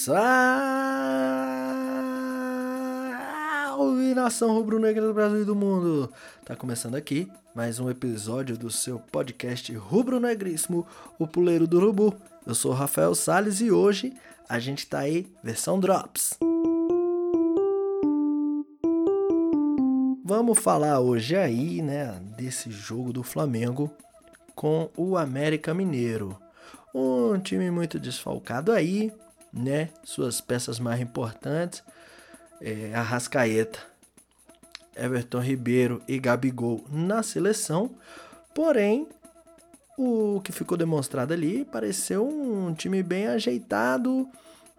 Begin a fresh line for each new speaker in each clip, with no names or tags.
Salve nação rubro-negra do Brasil e do mundo! Tá começando aqui mais um episódio do seu podcast rubro-negríssimo, o Puleiro do Urubu. Eu sou Rafael Sales e hoje a gente tá aí, versão Drops. Vamos falar hoje aí, né, desse jogo do Flamengo com o América Mineiro. Um time muito desfalcado aí, né? Suas peças mais importantes, é, Arrascaeta, Everton Ribeiro e Gabigol na seleção. Porém, o que ficou demonstrado ali pareceu um time bem ajeitado,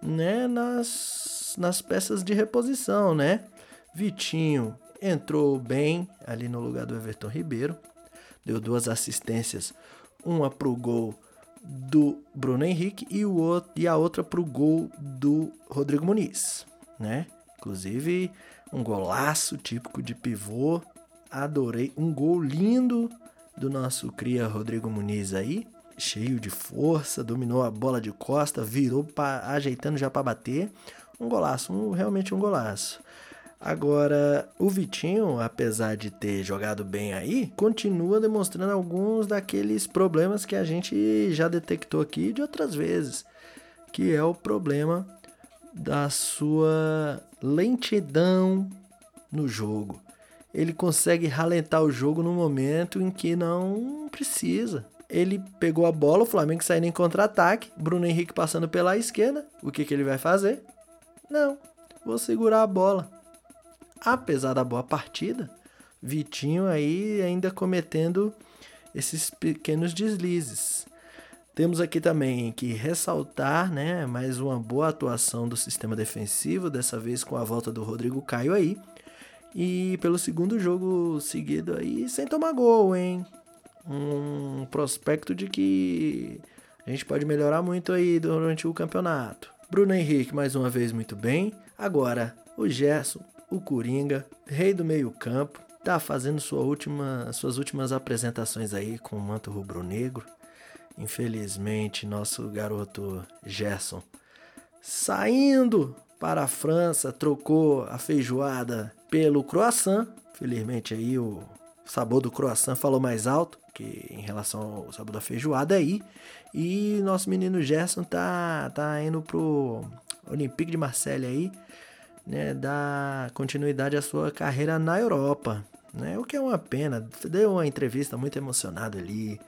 né? Nas, nas peças de reposição, né? Vitinho entrou bem ali no lugar do Everton Ribeiro, deu duas assistências, uma pro gol do Bruno Henrique e, o e a outra para o gol do Rodrigo Muniz, né? Inclusive, um golaço típico de pivô. Adorei. Um gol lindo do nosso cria Rodrigo Muniz aí. Cheio de força, dominou a bola de costa, virou pra, ajeitando já para bater. Um golaço, um, realmente um golaço. Agora, o Vitinho, apesar de ter jogado bem aí, continua demonstrando alguns daqueles problemas que a gente já detectou aqui de outras vezes, que é o problema da sua lentidão no jogo. Ele consegue ralentar o jogo no momento em que não precisa. Ele pegou a bola, o Flamengo saindo em contra-ataque, Bruno Henrique passando pela esquerda. O que, que ele vai fazer? Não, vou segurar a bola apesar da boa partida, Vitinho aí ainda cometendo esses pequenos deslizes. Temos aqui também que ressaltar, né, mais uma boa atuação do sistema defensivo, dessa vez com a volta do Rodrigo Caio aí. E pelo segundo jogo seguido aí, sem tomar gol, hein? Um prospecto de que a gente pode melhorar muito aí durante o campeonato. Bruno Henrique mais uma vez muito bem. Agora, o Gerson o Coringa, rei do meio-campo, tá fazendo sua última, suas últimas apresentações aí com o manto rubro-negro. Infelizmente, nosso garoto Gerson saindo para a França, trocou a feijoada pelo croissant. Felizmente aí o sabor do croissant falou mais alto que em relação ao sabor da feijoada aí. E nosso menino Gerson tá tá indo pro Olympique de Marseille aí né, dar continuidade à sua carreira na Europa, né? O que é uma pena. Deu uma entrevista muito emocionado ali.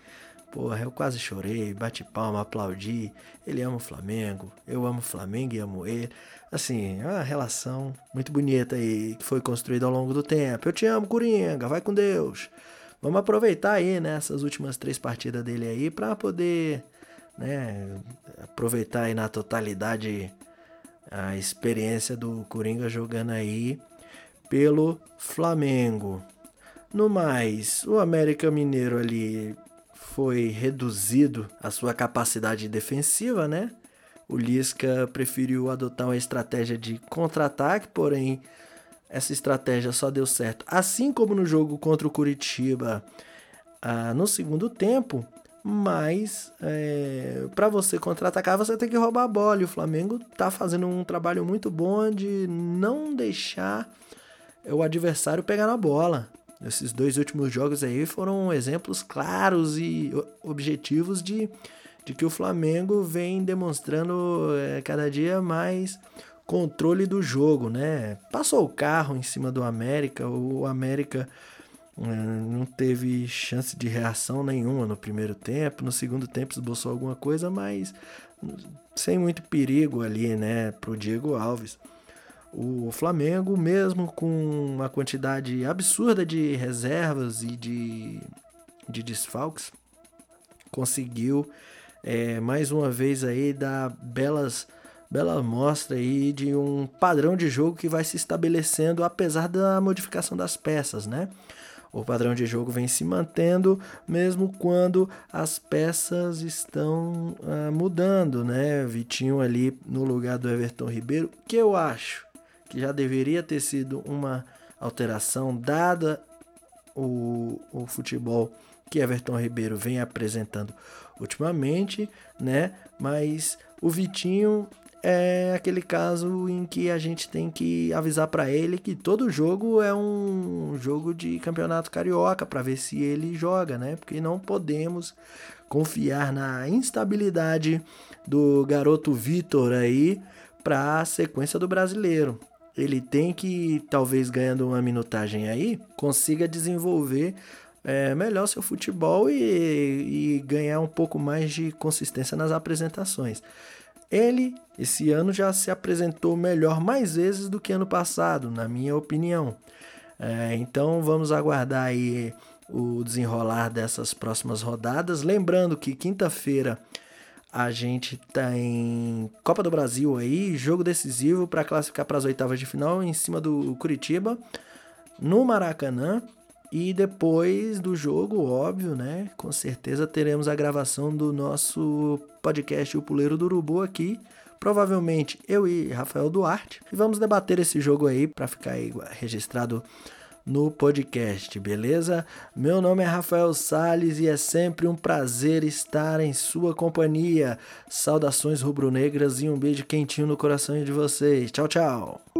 Porra, eu quase chorei, bati palma, aplaudi. Ele ama o Flamengo, eu amo o Flamengo e amo ele. Assim, é uma relação muito bonita aí que foi construída ao longo do tempo. Eu te amo, Coringa, vai com Deus. Vamos aproveitar aí né, últimas três partidas dele aí para poder, né, aproveitar aí na totalidade a experiência do Coringa jogando aí pelo Flamengo. No mais, o América Mineiro ali foi reduzido a sua capacidade defensiva, né? O Lisca preferiu adotar uma estratégia de contra-ataque, porém essa estratégia só deu certo. Assim como no jogo contra o Curitiba, ah, no segundo tempo, mas é, para você contra-atacar você tem que roubar a bola e o Flamengo tá fazendo um trabalho muito bom de não deixar o adversário pegar na bola. Esses dois últimos jogos aí foram exemplos claros e objetivos de, de que o Flamengo vem demonstrando é, cada dia mais controle do jogo, né? Passou o carro em cima do América, o América não teve chance de reação nenhuma no primeiro tempo. No segundo tempo esboçou alguma coisa, mas sem muito perigo ali, né, pro Diego Alves. O Flamengo, mesmo com uma quantidade absurda de reservas e de, de desfalques, conseguiu é, mais uma vez aí dar belas bela mostra aí de um padrão de jogo que vai se estabelecendo apesar da modificação das peças, né? O padrão de jogo vem se mantendo mesmo quando as peças estão ah, mudando, né? Vitinho ali no lugar do Everton Ribeiro, que eu acho que já deveria ter sido uma alteração dada o, o futebol que Everton Ribeiro vem apresentando ultimamente, né? Mas o Vitinho é aquele caso em que a gente tem que avisar para ele que todo jogo é um jogo de campeonato carioca para ver se ele joga, né? Porque não podemos confiar na instabilidade do garoto Vitor aí para a sequência do brasileiro. Ele tem que, talvez ganhando uma minutagem aí, consiga desenvolver é, melhor seu futebol e, e ganhar um pouco mais de consistência nas apresentações. Ele, esse ano, já se apresentou melhor mais vezes do que ano passado, na minha opinião. É, então vamos aguardar aí o desenrolar dessas próximas rodadas. Lembrando que quinta-feira a gente tem Copa do Brasil aí, jogo decisivo para classificar para as oitavas de final em cima do Curitiba, no Maracanã. E depois do jogo, óbvio, né? Com certeza teremos a gravação do nosso podcast O Puleiro do Urubu aqui. Provavelmente eu e Rafael Duarte. E vamos debater esse jogo aí para ficar aí registrado no podcast, beleza? Meu nome é Rafael Sales e é sempre um prazer estar em sua companhia. Saudações rubro-negras e um beijo quentinho no coração de vocês. Tchau, tchau.